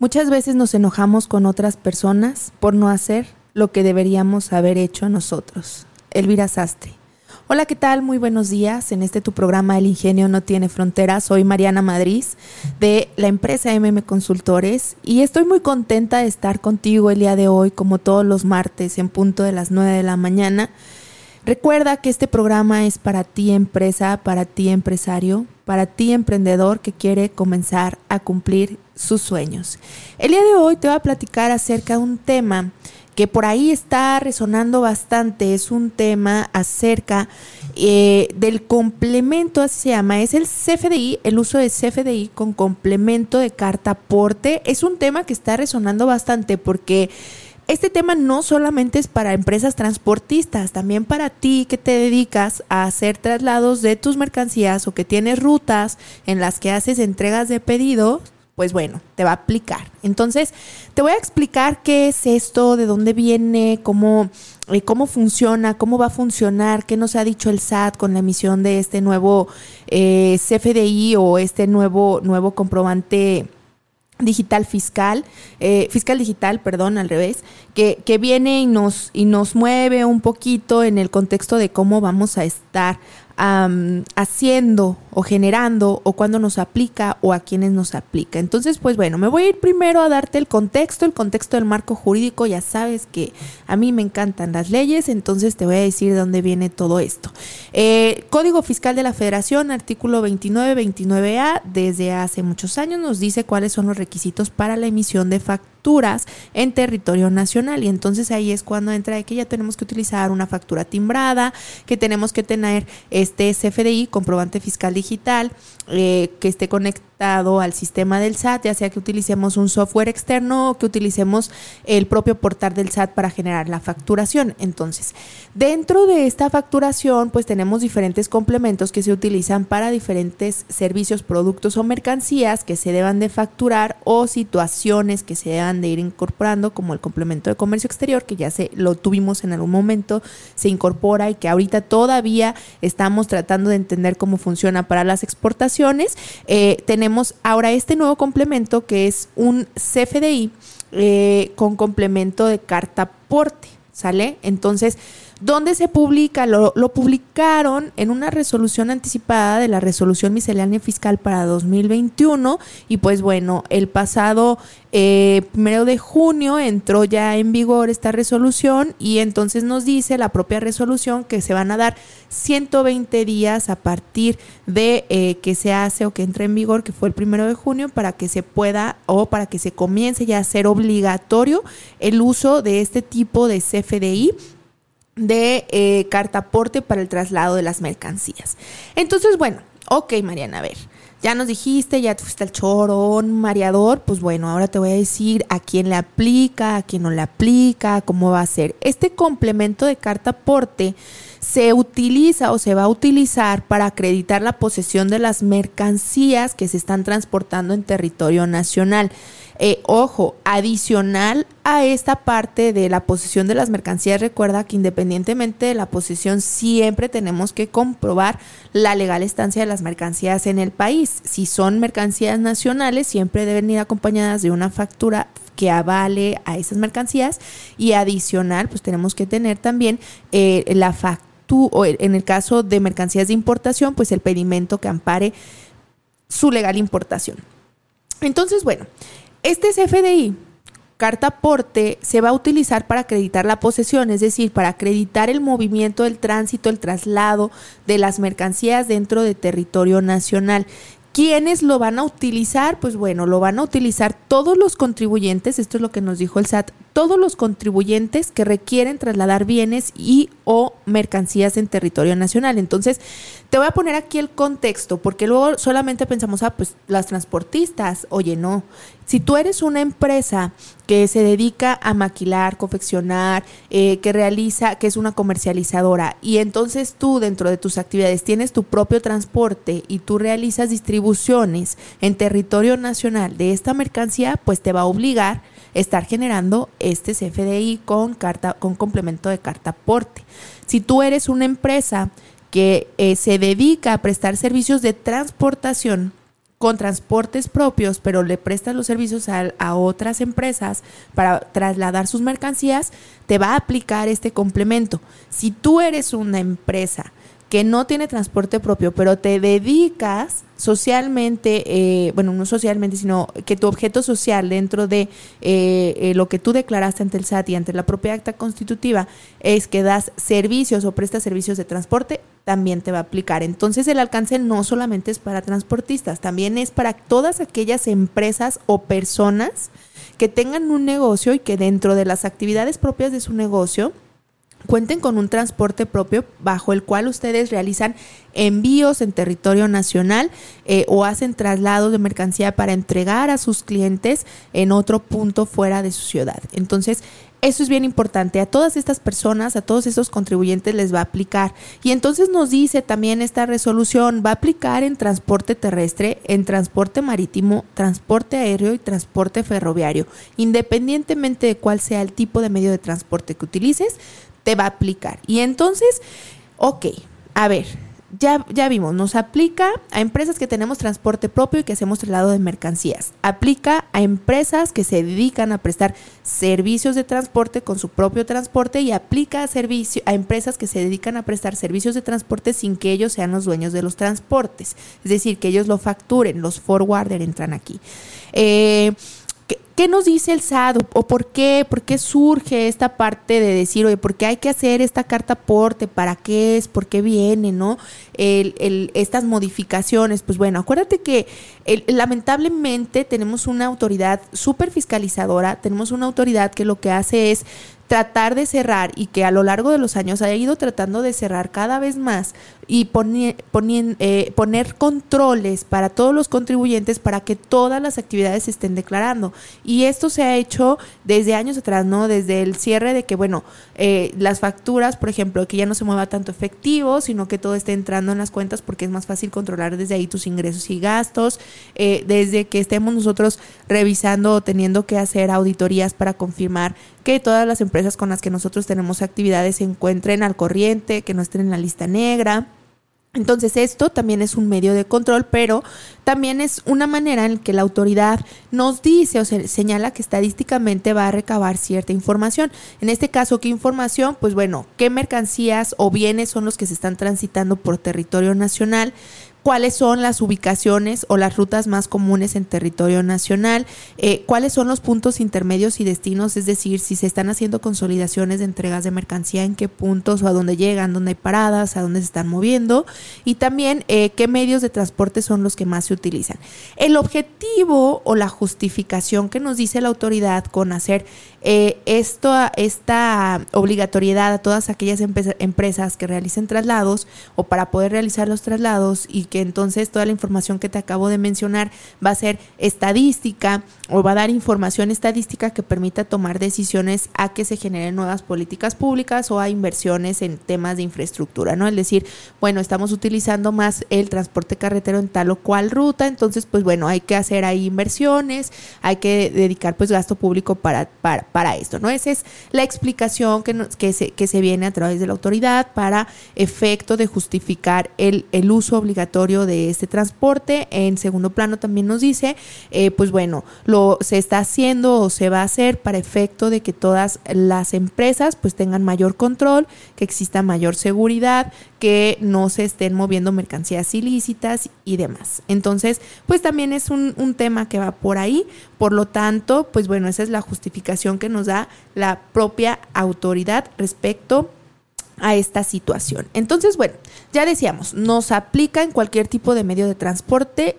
Muchas veces nos enojamos con otras personas por no hacer lo que deberíamos haber hecho nosotros. Elvira Sastre. Hola, ¿qué tal? Muy buenos días. En este tu programa El Ingenio no tiene fronteras. Soy Mariana Madrid de la empresa MM Consultores y estoy muy contenta de estar contigo el día de hoy, como todos los martes, en punto de las 9 de la mañana. Recuerda que este programa es para ti empresa, para ti empresario, para ti emprendedor que quiere comenzar a cumplir sus sueños. El día de hoy te voy a platicar acerca de un tema que por ahí está resonando bastante, es un tema acerca eh, del complemento, así se llama, es el CFDI, el uso de CFDI con complemento de carta aporte. Es un tema que está resonando bastante porque este tema no solamente es para empresas transportistas, también para ti que te dedicas a hacer traslados de tus mercancías o que tienes rutas en las que haces entregas de pedidos pues bueno, te va a aplicar. Entonces, te voy a explicar qué es esto, de dónde viene, cómo, eh, cómo funciona, cómo va a funcionar, qué nos ha dicho el SAT con la emisión de este nuevo eh, CFDI o este nuevo, nuevo comprobante digital fiscal, eh, fiscal digital, perdón, al revés, que, que, viene y nos, y nos mueve un poquito en el contexto de cómo vamos a estar haciendo o generando o cuando nos aplica o a quienes nos aplica. Entonces, pues bueno, me voy a ir primero a darte el contexto, el contexto del marco jurídico. Ya sabes que a mí me encantan las leyes, entonces te voy a decir de dónde viene todo esto. Eh, Código Fiscal de la Federación, artículo 29-29A, desde hace muchos años nos dice cuáles son los requisitos para la emisión de facturas en territorio nacional. Y entonces ahí es cuando entra de que ya tenemos que utilizar una factura timbrada, que tenemos que tener este CFDI, comprobante fiscal digital, eh, que esté conectado al sistema del SAT, ya sea que utilicemos un software externo o que utilicemos el propio portal del SAT para generar la facturación. Entonces, dentro de esta facturación, pues tenemos diferentes complementos que se utilizan para diferentes servicios, productos o mercancías que se deban de facturar o situaciones que se deban de ir incorporando, como el complemento de comercio exterior, que ya se lo tuvimos en algún momento, se incorpora y que ahorita todavía estamos tratando de entender cómo funciona para las exportaciones eh, tenemos ahora este nuevo complemento que es un CFDI eh, con complemento de carta porte, ¿sale? Entonces, ¿Dónde se publica? Lo, publicaron en una resolución anticipada de la resolución miscelánea fiscal para 2021 y pues bueno, el pasado eh, primero de junio entró ya en vigor esta resolución y entonces nos dice la propia resolución que se van a dar 120 días a partir de eh, que se hace o que entre en vigor, que fue el primero de junio, para que se pueda o para que se comience ya a ser obligatorio el uso de este tipo de CFDI de eh, cartaporte para el traslado de las mercancías. Entonces, bueno, ok, Mariana, a ver, ya nos dijiste, ya te fuiste al chorón, mareador, pues bueno, ahora te voy a decir a quién le aplica, a quién no le aplica, cómo va a ser. Este complemento de cartaporte se utiliza o se va a utilizar para acreditar la posesión de las mercancías que se están transportando en territorio nacional. Eh, ojo, adicional a esta parte de la posesión de las mercancías, recuerda que independientemente de la posesión, siempre tenemos que comprobar la legal estancia de las mercancías en el país. Si son mercancías nacionales, siempre deben ir acompañadas de una factura que avale a esas mercancías y adicional, pues tenemos que tener también eh, la factura o en el caso de mercancías de importación, pues el pedimento que ampare su legal importación. Entonces, bueno, este CFDI, carta aporte, se va a utilizar para acreditar la posesión, es decir, para acreditar el movimiento, el tránsito, el traslado de las mercancías dentro de territorio nacional. ¿Quiénes lo van a utilizar? Pues bueno, lo van a utilizar todos los contribuyentes, esto es lo que nos dijo el SAT, todos los contribuyentes que requieren trasladar bienes y o mercancías en territorio nacional. Entonces, te voy a poner aquí el contexto, porque luego solamente pensamos, ah, pues las transportistas, oye, no. Si tú eres una empresa que se dedica a maquilar, confeccionar, eh, que realiza, que es una comercializadora, y entonces tú dentro de tus actividades tienes tu propio transporte y tú realizas distribuciones en territorio nacional de esta mercancía, pues te va a obligar estar generando este CFDI con carta, con complemento de carta aporte. Si tú eres una empresa que eh, se dedica a prestar servicios de transportación con transportes propios, pero le prestas los servicios a, a, otras empresas para trasladar sus mercancías, te va a aplicar este complemento. Si tú eres una empresa que no tiene transporte propio, pero te dedicas socialmente, eh, bueno, no socialmente, sino que tu objeto social dentro de eh, eh, lo que tú declaraste ante el SAT y ante la propia acta constitutiva es que das servicios o prestas servicios de transporte, también te va a aplicar. Entonces el alcance no solamente es para transportistas, también es para todas aquellas empresas o personas que tengan un negocio y que dentro de las actividades propias de su negocio, cuenten con un transporte propio bajo el cual ustedes realizan envíos en territorio nacional eh, o hacen traslados de mercancía para entregar a sus clientes en otro punto fuera de su ciudad. Entonces, eso es bien importante. A todas estas personas, a todos estos contribuyentes les va a aplicar. Y entonces nos dice también esta resolución, va a aplicar en transporte terrestre, en transporte marítimo, transporte aéreo y transporte ferroviario. Independientemente de cuál sea el tipo de medio de transporte que utilices, te va a aplicar. Y entonces, ok, a ver, ya, ya vimos, nos aplica a empresas que tenemos transporte propio y que hacemos traslado de mercancías. Aplica a empresas que se dedican a prestar servicios de transporte con su propio transporte y aplica a, servicio, a empresas que se dedican a prestar servicios de transporte sin que ellos sean los dueños de los transportes. Es decir, que ellos lo facturen, los forwarder entran aquí. Eh, ¿Qué nos dice el SAT o, por qué, por qué surge esta parte de decir, oye, por qué hay que hacer esta carta aporte, para qué es, por qué viene, ¿no? Estas modificaciones, pues bueno, acuérdate que lamentablemente tenemos una autoridad súper fiscalizadora, tenemos una autoridad que lo que hace es tratar de cerrar y que a lo largo de los años haya ido tratando de cerrar cada vez más y eh, poner controles para todos los contribuyentes para que todas las actividades se estén declarando. Y esto se ha hecho desde años atrás, ¿no? Desde el cierre de que, bueno, eh, las facturas, por ejemplo, que ya no se mueva tanto efectivo, sino que todo esté entrando en las cuentas porque es más fácil controlar desde ahí tus ingresos y gastos, eh, desde que estemos nosotros revisando o teniendo que hacer auditorías para confirmar que todas las empresas con las que nosotros tenemos actividades se encuentren al corriente, que no estén en la lista negra. Entonces esto también es un medio de control, pero también es una manera en que la autoridad nos dice o se señala que estadísticamente va a recabar cierta información. En este caso, ¿qué información? Pues bueno, ¿qué mercancías o bienes son los que se están transitando por territorio nacional? Cuáles son las ubicaciones o las rutas más comunes en territorio nacional, eh, cuáles son los puntos intermedios y destinos, es decir, si se están haciendo consolidaciones de entregas de mercancía, en qué puntos o a dónde llegan, dónde hay paradas, a dónde se están moviendo y también eh, qué medios de transporte son los que más se utilizan. El objetivo o la justificación que nos dice la autoridad con hacer eh, esto, esta obligatoriedad a todas aquellas empresas que realicen traslados o para poder realizar los traslados y que entonces toda la información que te acabo de mencionar va a ser estadística o va a dar información estadística que permita tomar decisiones a que se generen nuevas políticas públicas o a inversiones en temas de infraestructura, ¿no? Es decir, bueno, estamos utilizando más el transporte carretero en tal o cual ruta, entonces pues bueno, hay que hacer ahí inversiones, hay que dedicar pues gasto público para, para, para esto, ¿no? Esa es la explicación que, que, se, que se viene a través de la autoridad para efecto de justificar el, el uso obligatorio de este transporte. En segundo plano también nos dice, eh, pues bueno, lo se está haciendo o se va a hacer para efecto de que todas las empresas pues tengan mayor control, que exista mayor seguridad, que no se estén moviendo mercancías ilícitas y demás. Entonces, pues también es un, un tema que va por ahí. Por lo tanto, pues bueno, esa es la justificación que nos da la propia autoridad respecto a esta situación. Entonces, bueno, ya decíamos, nos aplica en cualquier tipo de medio de transporte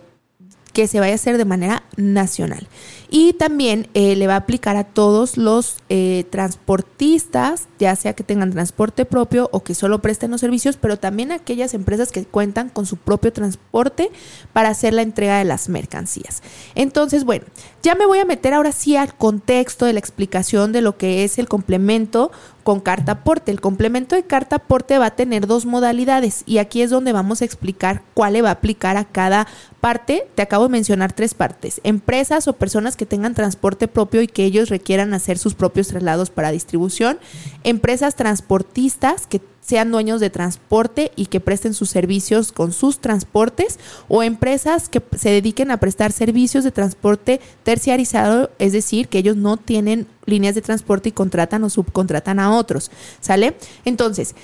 que se vaya a hacer de manera nacional. Y también eh, le va a aplicar a todos los eh, transportistas, ya sea que tengan transporte propio o que solo presten los servicios, pero también a aquellas empresas que cuentan con su propio transporte para hacer la entrega de las mercancías. Entonces, bueno, ya me voy a meter ahora sí al contexto de la explicación de lo que es el complemento con carta aporte. El complemento de carta aporte va a tener dos modalidades y aquí es donde vamos a explicar cuál le va a aplicar a cada parte. Te acabo de mencionar tres partes. Empresas o personas que tengan transporte propio y que ellos requieran hacer sus propios traslados para distribución. Empresas transportistas que sean dueños de transporte y que presten sus servicios con sus transportes o empresas que se dediquen a prestar servicios de transporte terciarizado, es decir, que ellos no tienen líneas de transporte y contratan o subcontratan a otros, ¿sale? Entonces,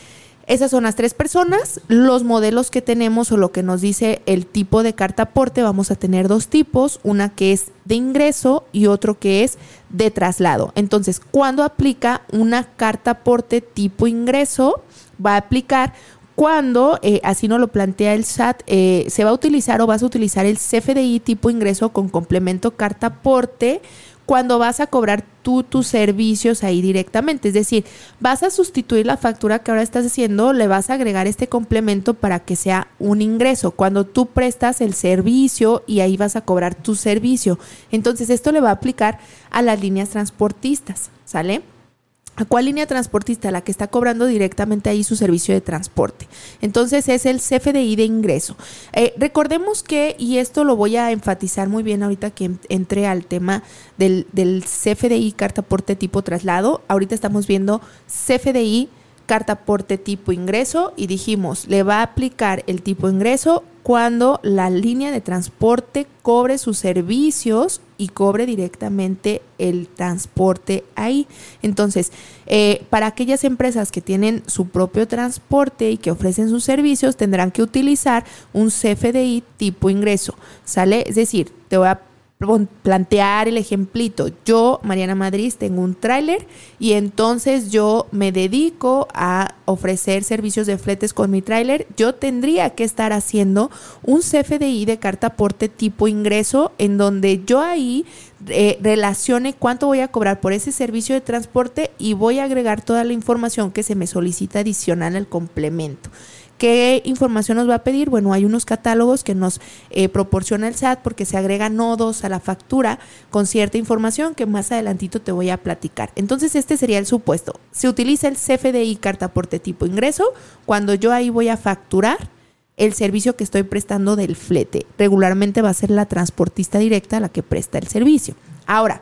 esas son las tres personas. Los modelos que tenemos o lo que nos dice el tipo de carta aporte, vamos a tener dos tipos, una que es de ingreso y otro que es de traslado. Entonces, cuando aplica una carta aporte tipo ingreso, va a aplicar cuando, eh, así nos lo plantea el SAT, eh, se va a utilizar o vas a utilizar el CFDI tipo ingreso con complemento carta aporte cuando vas a cobrar tú tus servicios ahí directamente. Es decir, vas a sustituir la factura que ahora estás haciendo, le vas a agregar este complemento para que sea un ingreso. Cuando tú prestas el servicio y ahí vas a cobrar tu servicio. Entonces esto le va a aplicar a las líneas transportistas, ¿sale? ¿A cuál línea transportista? La que está cobrando directamente ahí su servicio de transporte. Entonces es el CFDI de ingreso. Eh, recordemos que, y esto lo voy a enfatizar muy bien ahorita que entre al tema del, del CFDI carta porte tipo traslado, ahorita estamos viendo CFDI carta porte tipo ingreso y dijimos, le va a aplicar el tipo ingreso cuando la línea de transporte cobre sus servicios y cobre directamente el transporte ahí. Entonces, eh, para aquellas empresas que tienen su propio transporte y que ofrecen sus servicios, tendrán que utilizar un CFDI tipo ingreso. ¿Sale? Es decir, te voy a plantear el ejemplito. Yo, Mariana Madrid, tengo un tráiler y entonces yo me dedico a ofrecer servicios de fletes con mi tráiler. Yo tendría que estar haciendo un CFDI de carta aporte tipo ingreso en donde yo ahí eh, relacione cuánto voy a cobrar por ese servicio de transporte y voy a agregar toda la información que se me solicita adicional al complemento. ¿Qué información nos va a pedir? Bueno, hay unos catálogos que nos eh, proporciona el SAT porque se agregan nodos a la factura con cierta información que más adelantito te voy a platicar. Entonces, este sería el supuesto. Se utiliza el CFDI carta porte tipo ingreso cuando yo ahí voy a facturar el servicio que estoy prestando del flete. Regularmente va a ser la transportista directa la que presta el servicio. Ahora,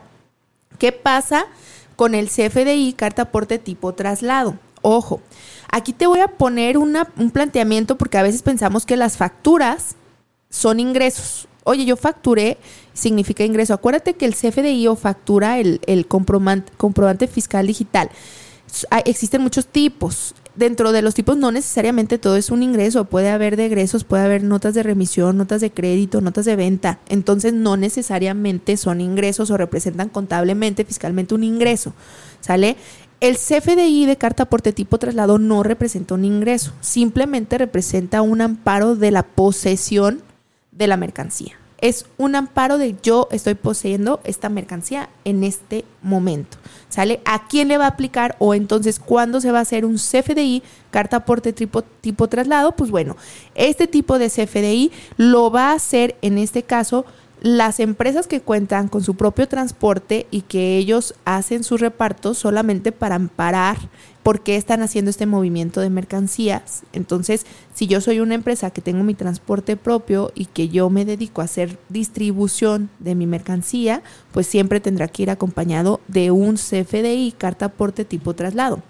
¿qué pasa con el CFDI carta porte tipo traslado? Ojo, aquí te voy a poner un planteamiento porque a veces pensamos que las facturas son ingresos. Oye, yo facturé, significa ingreso. Acuérdate que el CFDI o factura, el, comprobante fiscal digital, existen muchos tipos. Dentro de los tipos no necesariamente todo es un ingreso, puede haber de egresos, puede haber notas de remisión, notas de crédito, notas de venta. Entonces no necesariamente son ingresos o representan contablemente, fiscalmente un ingreso. ¿Sale? El CFDI de carta aporte tipo traslado no representa un ingreso, simplemente representa un amparo de la posesión de la mercancía. Es un amparo de yo estoy poseyendo esta mercancía en este momento. ¿Sale? ¿A quién le va a aplicar? O entonces, ¿cuándo se va a hacer un CFDI, carta aporte tipo, tipo traslado? Pues bueno, este tipo de CFDI lo va a hacer en este caso las empresas que cuentan con su propio transporte y que ellos hacen sus repartos solamente para amparar por qué están haciendo este movimiento de mercancías. Entonces, si yo soy una empresa que tengo mi transporte propio y que yo me dedico a hacer distribución de mi mercancía, pues siempre tendrá que ir acompañado de un CFDI, carta aporte tipo traslado.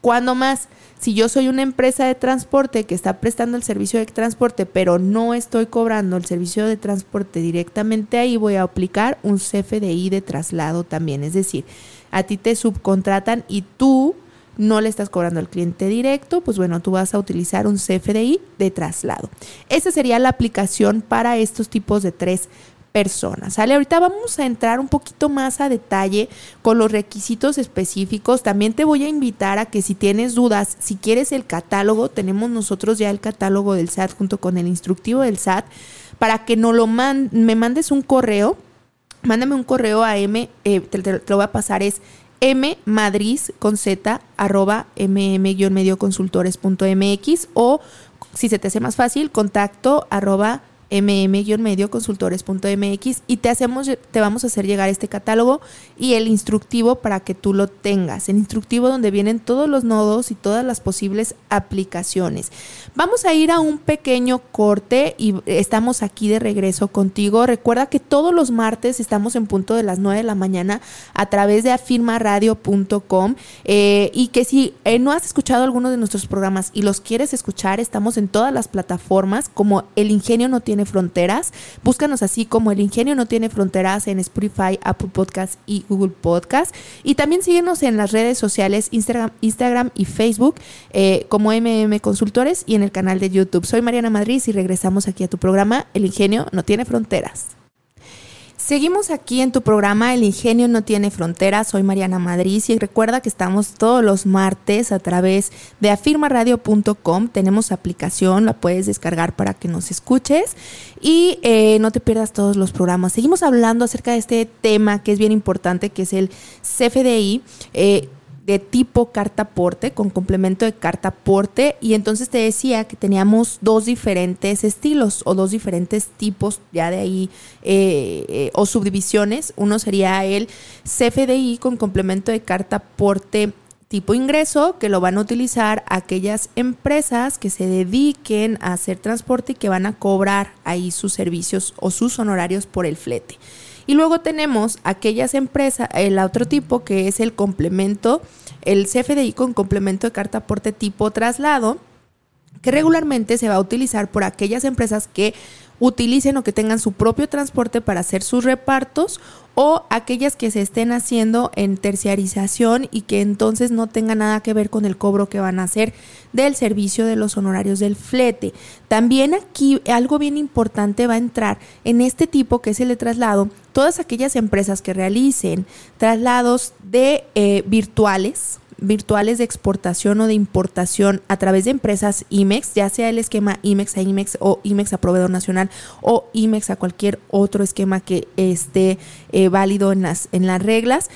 ¿Cuándo más? Si yo soy una empresa de transporte que está prestando el servicio de transporte, pero no estoy cobrando el servicio de transporte directamente ahí, voy a aplicar un CFDI de traslado también. Es decir, a ti te subcontratan y tú no le estás cobrando al cliente directo, pues bueno, tú vas a utilizar un CFDI de traslado. Esa sería la aplicación para estos tipos de tres personas. ¿Sale? Ahorita vamos a entrar un poquito más a detalle con los requisitos específicos. También te voy a invitar a que si tienes dudas, si quieres el catálogo, tenemos nosotros ya el catálogo del SAT junto con el instructivo del SAT para que no lo me mandes un correo. Mándame un correo a M, eh, te, lo voy a pasar, es mmadrid con z arroba mm-medioconsultores.mx o si se te hace más fácil, contacto arroba mm-medioconsultores.mx y te hacemos te vamos a hacer llegar este catálogo y el instructivo para que tú lo tengas, el instructivo donde vienen todos los nodos y todas las posibles aplicaciones. Vamos a ir a un pequeño corte y estamos aquí de regreso contigo. Recuerda que todos los martes estamos en punto de las 9 de la mañana a través de afirmaradio.com eh, y que si eh, no has escuchado alguno de nuestros programas y los quieres escuchar, estamos en todas las plataformas como El Ingenio no fronteras. Búscanos así como El Ingenio no tiene fronteras en Spotify, Apple Podcast y Google Podcast. Y también síguenos en las redes sociales Instagram, Instagram y Facebook eh, como MM Consultores y en el canal de YouTube. Soy Mariana Madrid y regresamos aquí a tu programa El Ingenio no tiene fronteras. Seguimos aquí en tu programa El Ingenio no tiene fronteras. Soy Mariana Madrid y recuerda que estamos todos los martes a través de afirmaradio.com. Tenemos aplicación, la puedes descargar para que nos escuches y eh, no te pierdas todos los programas. Seguimos hablando acerca de este tema que es bien importante, que es el CFDI. Eh, de tipo carta porte con complemento de carta porte y entonces te decía que teníamos dos diferentes estilos o dos diferentes tipos ya de ahí eh, eh, o subdivisiones. Uno sería el CFDI con complemento de carta porte tipo ingreso que lo van a utilizar aquellas empresas que se dediquen a hacer transporte y que van a cobrar ahí sus servicios o sus honorarios por el flete. Y luego tenemos aquellas empresas, el otro tipo que es el complemento, el CFDI con complemento de carta aporte tipo traslado, que regularmente se va a utilizar por aquellas empresas que utilicen o que tengan su propio transporte para hacer sus repartos o aquellas que se estén haciendo en terciarización y que entonces no tenga nada que ver con el cobro que van a hacer del servicio de los honorarios del flete. También aquí algo bien importante va a entrar en este tipo que es el de traslado, todas aquellas empresas que realicen traslados de eh, virtuales, virtuales de exportación o de importación a través de empresas IMEX, ya sea el esquema IMEX a IMEX o IMEX a proveedor nacional o IMEX a cualquier otro esquema que esté eh, válido en las, en las reglas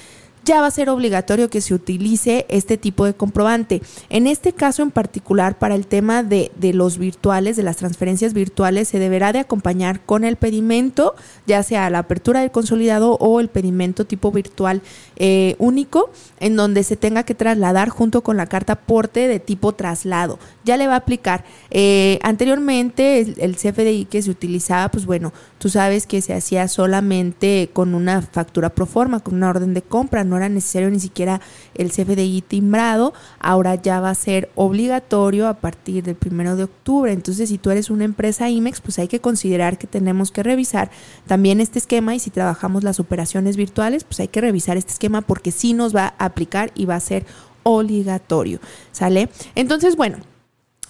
ya va a ser obligatorio que se utilice este tipo de comprobante. En este caso en particular, para el tema de, los virtuales, de las transferencias virtuales, se deberá de acompañar con el pedimento, ya sea la apertura del consolidado o el pedimento tipo virtual eh, único, en donde se tenga que trasladar junto con la carta aporte de tipo traslado. Ya le va a aplicar. Eh, anteriormente, el, el CFDI que se utilizaba, pues bueno, tú sabes que se hacía solamente con una factura pro forma, con una orden de compra, no era necesario ni siquiera el CFDI timbrado, ahora ya va a ser obligatorio a partir del primero de octubre. Entonces, si tú eres una empresa IMEX, pues hay que considerar que tenemos que revisar también este esquema y si trabajamos las operaciones virtuales, pues hay que revisar este esquema porque sí nos va a aplicar y va a ser obligatorio. ¿Sale? Entonces, bueno.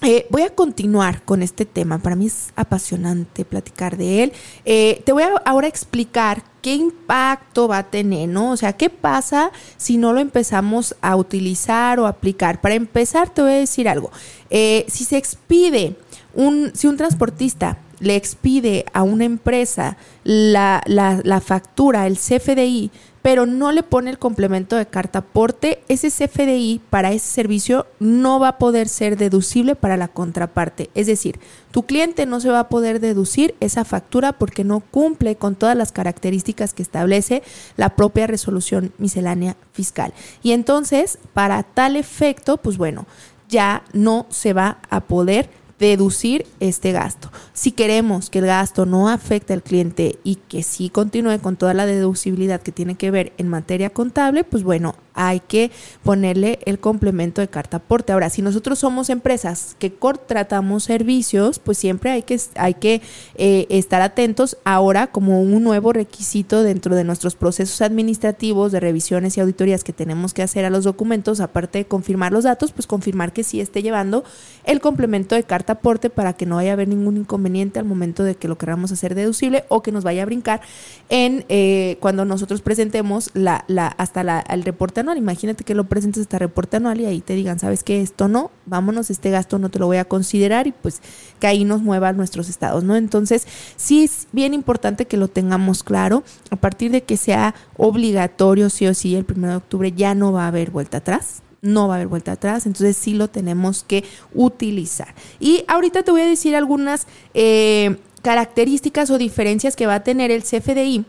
Eh, voy a continuar con este tema. Para mí es apasionante platicar de él. Eh, te voy a ahora explicar qué impacto va a tener, ¿no? O sea, ¿qué pasa si no lo empezamos a utilizar o aplicar? Para empezar, te voy a decir algo. Eh, si se expide un, si un transportista le expide a una empresa la, factura, el CFDI, pero no le pone el complemento de carta aporte, ese CFDI para ese servicio no va a poder ser deducible para la contraparte. Es decir, tu cliente no se va a poder deducir esa factura porque no cumple con todas las características que establece la propia resolución miscelánea fiscal. Y entonces, para tal efecto, pues bueno, ya no se va a poder deducir este gasto. Si queremos que el gasto no afecte al cliente y que sí continúe con toda la deducibilidad que tiene que ver en materia contable, pues bueno, hay que ponerle el complemento de carta aporte. Ahora, si nosotros somos empresas que contratamos servicios, pues siempre hay que, hay que eh, estar atentos ahora como un nuevo requisito dentro de nuestros procesos administrativos de revisiones y auditorías que tenemos que hacer a los documentos, aparte de confirmar los datos, pues confirmar que sí esté llevando el complemento de carta aporte para que no vaya a haber ningún inconveniente al momento de que lo queramos hacer deducible o que nos vaya a brincar en eh, cuando nosotros presentemos la, la, hasta la, el reporte Imagínate que lo presentes este reporte anual y ahí te digan, ¿sabes qué? Esto no, vámonos, este gasto no te lo voy a considerar y pues que ahí nos muevan nuestros estados, ¿no? Entonces, sí es bien importante que lo tengamos claro. A partir de que sea obligatorio, sí o sí, el primero de octubre ya no va a haber vuelta atrás no va a haber vuelta atrás, entonces sí lo tenemos que utilizar. Y ahorita te voy a decir algunas eh, características o diferencias que va a tener el CFDI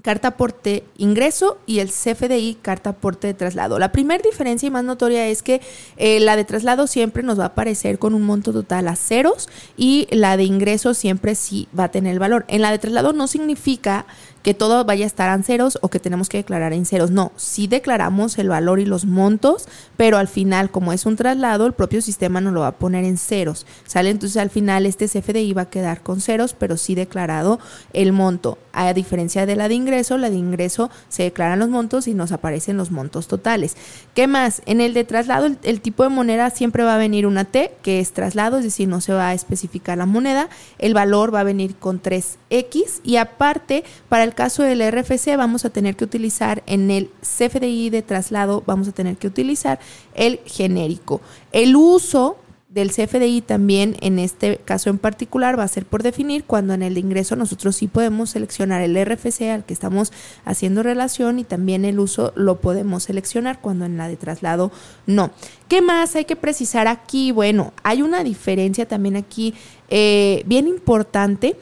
carta aporte ingreso y el CFDI carta aporte de traslado. La primera diferencia y más notoria es que eh, la de traslado siempre nos va a aparecer con un monto total a ceros y la de ingreso siempre sí va a tener el valor. En la de traslado no significa que todo vaya a estar en ceros o que tenemos que declarar en ceros. No, sí declaramos el valor y los montos, pero al final, como es un traslado, el propio sistema nos lo va a poner en ceros. ¿Sale? Entonces al final este CFDI va a quedar con ceros, pero sí declarado el monto. A diferencia de la de ingreso, la de ingreso se declaran los montos y nos aparecen los montos totales. ¿Qué más? En el de traslado, el, tipo de moneda siempre va a venir una T, que es traslado, es decir, no se va a especificar la moneda. El valor va a venir con 3X y aparte, para el caso del RFC vamos a tener que utilizar en el CFDI de traslado, vamos a tener que utilizar el genérico. El uso del CFDI también en este caso en particular va a ser por definir cuando en el de ingreso nosotros sí podemos seleccionar el RFC al que estamos haciendo relación y también el uso lo podemos seleccionar cuando en la de traslado no. ¿Qué más hay que precisar aquí? Bueno, hay una diferencia también aquí eh, bien importante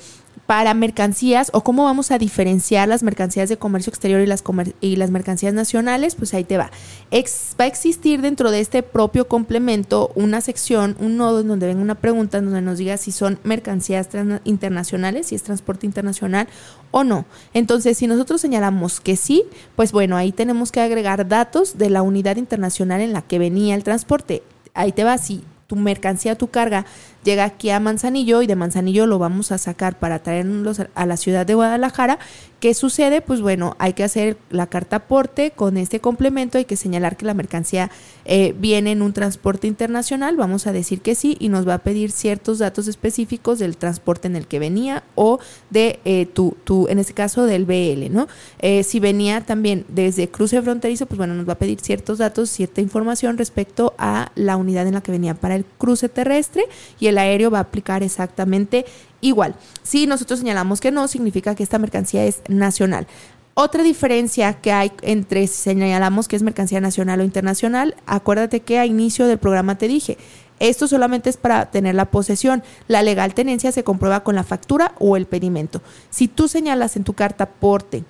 para mercancías o cómo vamos a diferenciar las mercancías de comercio exterior y las, y las mercancías nacionales, pues ahí te va. va a existir dentro de este propio complemento una sección, un nodo en donde venga una pregunta en donde nos diga si son mercancías internacionales, si es transporte internacional o no. Entonces, si nosotros señalamos que sí, pues bueno, ahí tenemos que agregar datos de la unidad internacional en la que venía el transporte. Ahí te va, si tu mercancía, tu carga llega aquí a Manzanillo y de Manzanillo lo vamos a sacar para traernos a la ciudad de Guadalajara. ¿Qué sucede? Pues bueno, hay que hacer la carta aporte con este complemento, hay que señalar que la mercancía eh, viene en un transporte internacional, vamos a decir que sí y nos va a pedir ciertos datos específicos del transporte en el que venía o de eh, tu, tu, en este caso del BL, ¿no? Eh, si venía también desde cruce fronterizo, pues bueno, nos va a pedir ciertos datos, cierta información respecto a la unidad en la que venía para el cruce terrestre y el aéreo va a aplicar exactamente igual. Si nosotros señalamos que no, significa que esta mercancía es nacional. Otra diferencia que hay entre si señalamos que es mercancía nacional o internacional, acuérdate que a inicio del programa te dije, esto solamente es para tener la posesión. La legal tenencia se comprueba con la factura o el pedimento. Si tú señalas en tu carta porte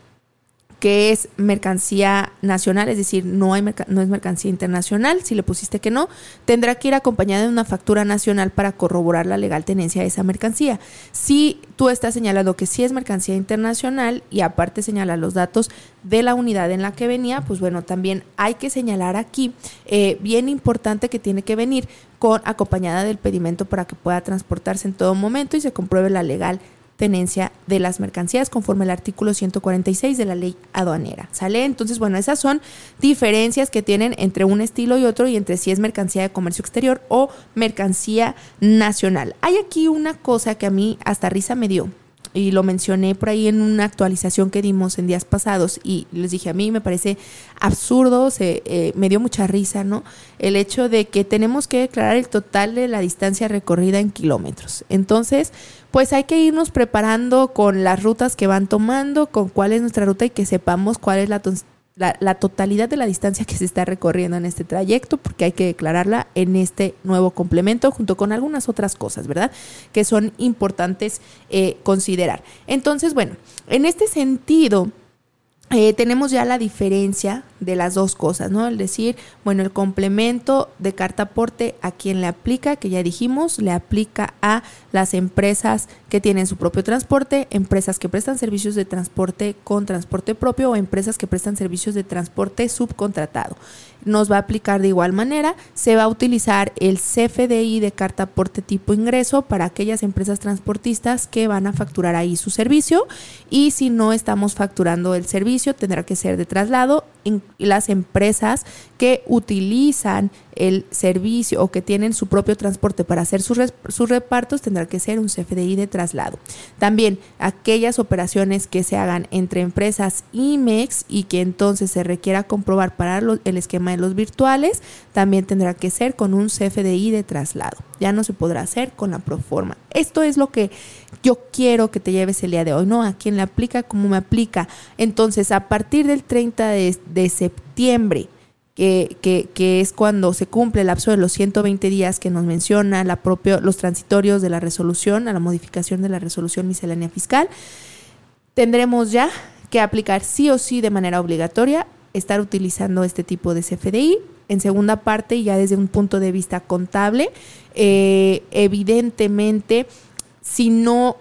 que es mercancía nacional, es decir, no, hay no es mercancía internacional, si le pusiste que no, tendrá que ir acompañada de una factura nacional para corroborar la legal tenencia de esa mercancía. Si tú estás señalando que sí es mercancía internacional y aparte señala los datos de la unidad en la que venía, pues bueno, también hay que señalar aquí, eh, bien importante que tiene que venir con acompañada del pedimento para que pueda transportarse en todo momento y se compruebe la legal tenencia de las mercancías conforme al artículo 146 de la ley aduanera. ¿Sale? Entonces, bueno, esas son diferencias que tienen entre un estilo y otro y entre si es mercancía de comercio exterior o mercancía nacional. Hay aquí una cosa que a mí hasta risa me dio y lo mencioné por ahí en una actualización que dimos en días pasados y les dije a mí me parece absurdo, se, eh, me dio mucha risa, ¿no? El hecho de que tenemos que declarar el total de la distancia recorrida en kilómetros. Entonces, pues hay que irnos preparando con las rutas que van tomando, con cuál es nuestra ruta y que sepamos cuál es la, la, totalidad de la distancia que se está recorriendo en este trayecto, porque hay que declararla en este nuevo complemento, junto con algunas otras cosas, ¿verdad? Que son importantes eh, considerar. Entonces, bueno, en este sentido, eh, tenemos ya la diferencia de las dos cosas, ¿no? El decir, bueno, el complemento de carta aporte a quien le aplica, que ya dijimos, le aplica a las empresas que tienen su propio transporte, empresas que prestan servicios de transporte con transporte propio o empresas que prestan servicios de transporte subcontratado. Nos va a aplicar de igual manera, se va a utilizar el CFDI de carta aporte tipo ingreso para aquellas empresas transportistas que van a facturar ahí su servicio y si no estamos facturando el servicio, tendrá que ser de traslado las empresas que utilizan el servicio o que tienen su propio transporte para hacer sus, repartos tendrá que ser un CFDI de traslado. También aquellas operaciones que se hagan entre empresas IMEX y que entonces se requiera comprobar para el esquema de los virtuales, también tendrá que ser con un CFDI de traslado. Ya no se podrá hacer con la proforma. Esto es lo que yo quiero que te lleves el día de hoy, ¿no? A quien le aplica, como me aplica. Entonces, a partir del 30 de, septiembre, que, es cuando se cumple el lapso de los 120 días que nos menciona la propio, los transitorios de la resolución, a la modificación de la resolución miscelánea fiscal, tendremos ya que aplicar sí o sí de manera obligatoria estar utilizando este tipo de CFDI. En segunda parte, ya desde un punto de vista contable, eh, evidentemente, si no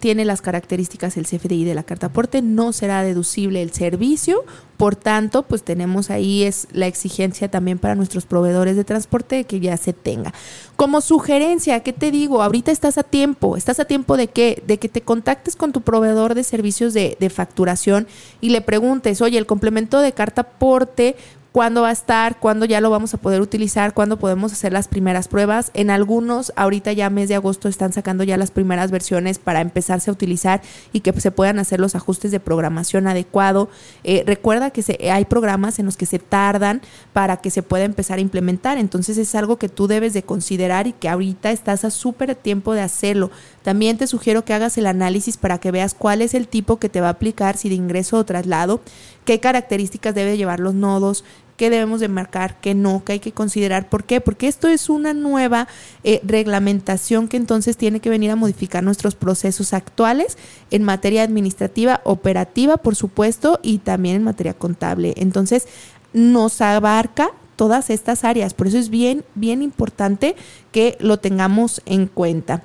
tiene las características el CFDI de la carta aporte, no será deducible el servicio, por tanto, pues tenemos ahí es la exigencia también para nuestros proveedores de transporte que ya se tenga. Como sugerencia, ¿qué te digo? Ahorita estás a tiempo, estás a tiempo de que de que te contactes con tu proveedor de servicios de, de facturación y le preguntes, oye, el complemento de carta aporte cuándo va a estar, cuándo ya lo vamos a poder utilizar, cuándo podemos hacer las primeras pruebas. En algunos, ahorita ya mes de agosto están sacando ya las primeras versiones para empezarse a utilizar y que se puedan hacer los ajustes de programación adecuado. Eh, recuerda que se, hay programas en los que se tardan para que se pueda empezar a implementar, entonces es algo que tú debes de considerar y que ahorita estás a súper tiempo de hacerlo. También te sugiero que hagas el análisis para que veas cuál es el tipo que te va a aplicar, si de ingreso o traslado, qué características debe llevar los nodos, qué debemos de marcar, qué no, qué hay que considerar. ¿Por qué? Porque esto es una nueva eh, reglamentación que entonces tiene que venir a modificar nuestros procesos actuales en materia administrativa, operativa, por supuesto, y también en materia contable. Entonces, nos abarca todas estas áreas. Por eso es bien, bien importante que lo tengamos en cuenta.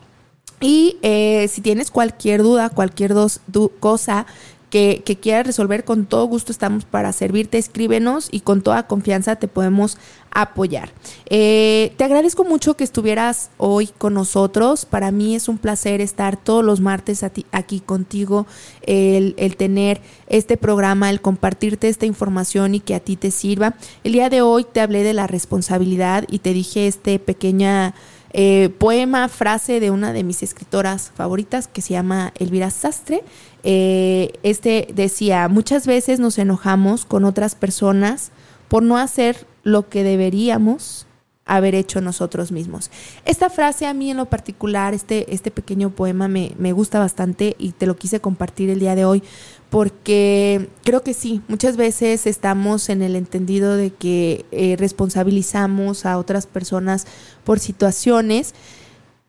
Y eh, si tienes cualquier duda, cualquier dos, cosa que, que, quieras resolver, con todo gusto estamos para servirte. Escríbenos y con toda confianza te podemos apoyar. Eh, te agradezco mucho que estuvieras hoy con nosotros. Para mí es un placer estar todos los martes aquí contigo, el, el, tener este programa, el compartirte esta información y que a ti te sirva. El día de hoy te hablé de la responsabilidad y te dije este pequeña eh, poema, frase de una de mis escritoras favoritas que se llama Elvira Sastre. Eh, este decía, muchas veces nos enojamos con otras personas por no hacer lo que deberíamos haber hecho nosotros mismos. Esta frase a mí en lo particular, este, este pequeño poema me, me gusta bastante y te lo quise compartir el día de hoy porque creo que sí, muchas veces estamos en el entendido de que eh, responsabilizamos a otras personas por situaciones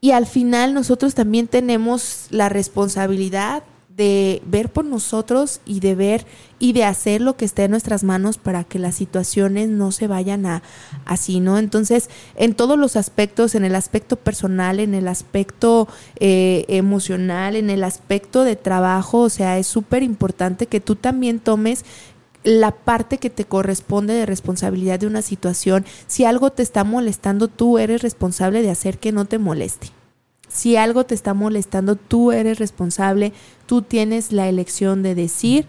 y al final nosotros también tenemos la responsabilidad de ver por nosotros y de ver y de hacer lo que esté en nuestras manos para que las situaciones no se vayan a así, ¿no? Entonces, en todos los aspectos, en el aspecto personal, en el aspecto eh, emocional, en el aspecto de trabajo, o sea, es súper importante que tú también tomes la parte que te corresponde de responsabilidad de una situación. Si algo te está molestando, tú eres responsable de hacer que no te moleste. Si algo te está molestando, tú eres responsable, tú tienes la elección de decir,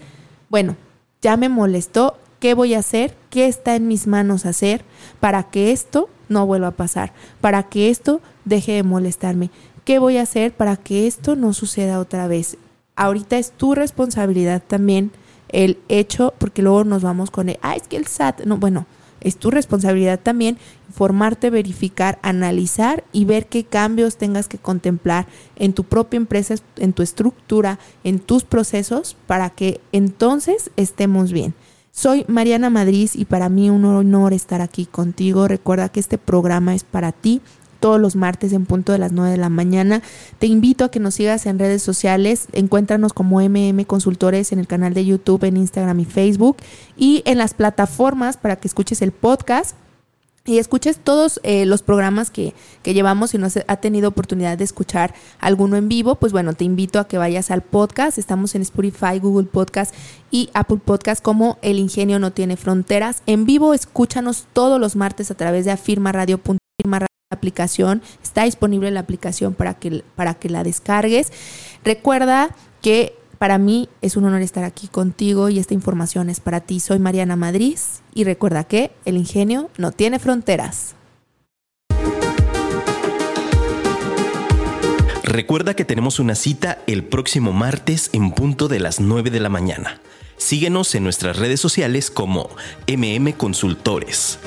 bueno, ya me molestó, ¿qué voy a hacer? ¿Qué está en mis manos hacer para que esto no vuelva a pasar? Para que esto deje de molestarme. ¿Qué voy a hacer para que esto no suceda otra vez? Ahorita es tu responsabilidad también el hecho, porque luego nos vamos con el, ah, es que el SAT, no, bueno, es tu responsabilidad también informarte, verificar, analizar y ver qué cambios tengas que contemplar en tu propia empresa, en tu estructura, en tus procesos, para que entonces estemos bien. Soy Mariana Madrid y para mí un honor estar aquí contigo. Recuerda que este programa es para ti todos los martes en punto de las 9 de la mañana. Te invito a que nos sigas en redes sociales. Encuéntranos como MM Consultores en el canal de YouTube, en Instagram y Facebook y en las plataformas para que escuches el podcast y escuches todos eh, los programas que, que, llevamos. Si no has ha tenido oportunidad de escuchar alguno en vivo, pues bueno, te invito a que vayas al podcast. Estamos en Spotify, Google Podcast y Apple Podcast como El Ingenio No Tiene Fronteras. En vivo, escúchanos todos los martes a través de afirma Radio aplicación, está disponible la aplicación para que, para que la descargues. Recuerda que Para mí es un honor estar aquí contigo y esta información es para ti. Soy Mariana Madrid y recuerda que el ingenio no tiene fronteras. Recuerda que tenemos una cita el próximo martes en punto de las 9 de la mañana. Síguenos en nuestras redes sociales como MM Consultores.